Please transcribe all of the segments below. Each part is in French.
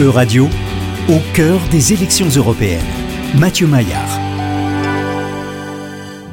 E-Radio, au cœur des élections européennes. Mathieu Maillard.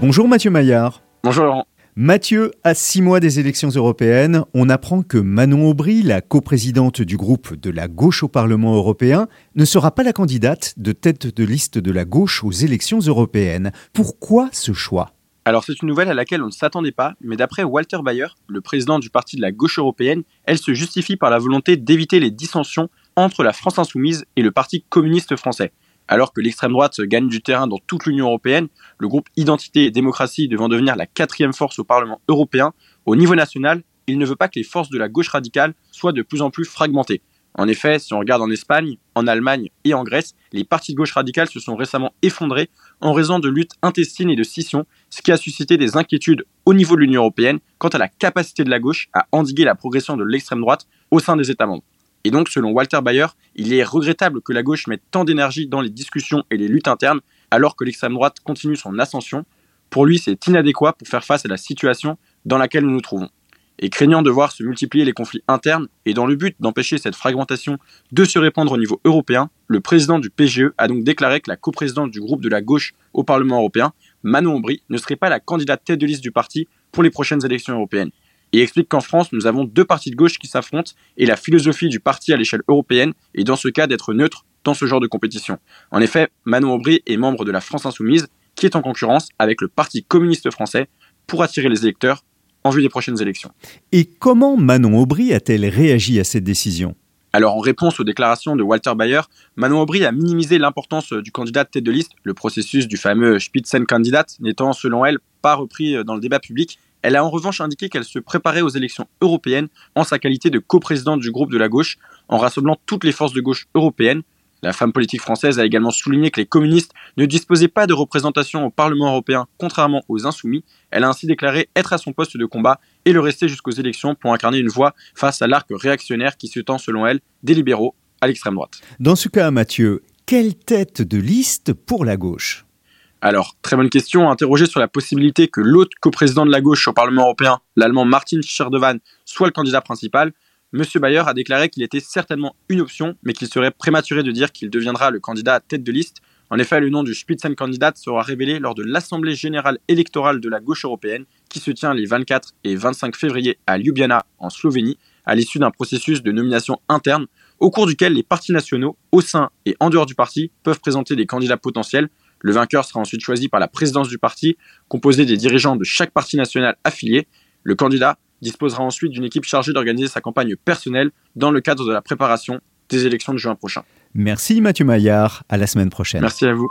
Bonjour Mathieu Maillard. Bonjour Laurent. Mathieu, à six mois des élections européennes, on apprend que Manon Aubry, la coprésidente du groupe de la gauche au Parlement européen, ne sera pas la candidate de tête de liste de la gauche aux élections européennes. Pourquoi ce choix? Alors c'est une nouvelle à laquelle on ne s'attendait pas, mais d'après Walter Bayer, le président du parti de la gauche européenne, elle se justifie par la volonté d'éviter les dissensions entre la France insoumise et le Parti communiste français. Alors que l'extrême droite gagne du terrain dans toute l'Union européenne, le groupe Identité et démocratie devant devenir la quatrième force au Parlement européen, au niveau national, il ne veut pas que les forces de la gauche radicale soient de plus en plus fragmentées. En effet, si on regarde en Espagne, en Allemagne et en Grèce, les partis de gauche radicale se sont récemment effondrés en raison de luttes intestines et de scissions, ce qui a suscité des inquiétudes au niveau de l'Union européenne quant à la capacité de la gauche à endiguer la progression de l'extrême droite au sein des États membres. Et donc, selon Walter Bayer, il est regrettable que la gauche mette tant d'énergie dans les discussions et les luttes internes alors que l'extrême droite continue son ascension. Pour lui, c'est inadéquat pour faire face à la situation dans laquelle nous nous trouvons. Et craignant de voir se multiplier les conflits internes et dans le but d'empêcher cette fragmentation de se répandre au niveau européen, le président du PGE a donc déclaré que la coprésidente du groupe de la gauche au Parlement européen, Manon Aubry, ne serait pas la candidate tête de liste du parti pour les prochaines élections européennes. Il explique qu'en France, nous avons deux partis de gauche qui s'affrontent et la philosophie du parti à l'échelle européenne est dans ce cas d'être neutre dans ce genre de compétition. En effet, Manon Aubry est membre de la France Insoumise qui est en concurrence avec le Parti communiste français pour attirer les électeurs en vue des prochaines élections. Et comment Manon Aubry a-t-elle réagi à cette décision? Alors, en réponse aux déclarations de Walter Bayer, Manon Aubry a minimisé l'importance du candidat tête de liste, le processus du fameux Spitzenkandidat n'étant, selon elle, pas repris dans le débat public. Elle a en revanche indiqué qu'elle se préparait aux élections européennes en sa qualité de coprésidente du groupe de la gauche, en rassemblant toutes les forces de gauche européennes, la femme politique française a également souligné que les communistes ne disposaient pas de représentation au Parlement européen, contrairement aux insoumis. Elle a ainsi déclaré être à son poste de combat et le rester jusqu'aux élections pour incarner une voix face à l'arc réactionnaire qui se tend, selon elle, des libéraux à l'extrême droite. Dans ce cas, Mathieu, quelle tête de liste pour la gauche? Alors, très bonne question. Interrogé sur la possibilité que l'autre coprésident de la gauche au Parlement européen, l'allemand Martin Scherdevan, soit le candidat principal, M. Bayer a déclaré qu'il était certainement une option, mais qu'il serait prématuré de dire qu'il deviendra le candidat à tête de liste. En effet, le nom du Spitzenkandidat sera révélé lors de l'Assemblée générale électorale de la gauche européenne, qui se tient les 24 et 25 février à Ljubljana, en Slovénie, à l'issue d'un processus de nomination interne, au cours duquel les partis nationaux, au sein et en dehors du parti, peuvent présenter des candidats potentiels. Le vainqueur sera ensuite choisi par la présidence du parti, composée des dirigeants de chaque parti national affilié. Le candidat disposera ensuite d'une équipe chargée d'organiser sa campagne personnelle dans le cadre de la préparation des élections de juin prochain. Merci Mathieu Maillard, à la semaine prochaine. Merci à vous.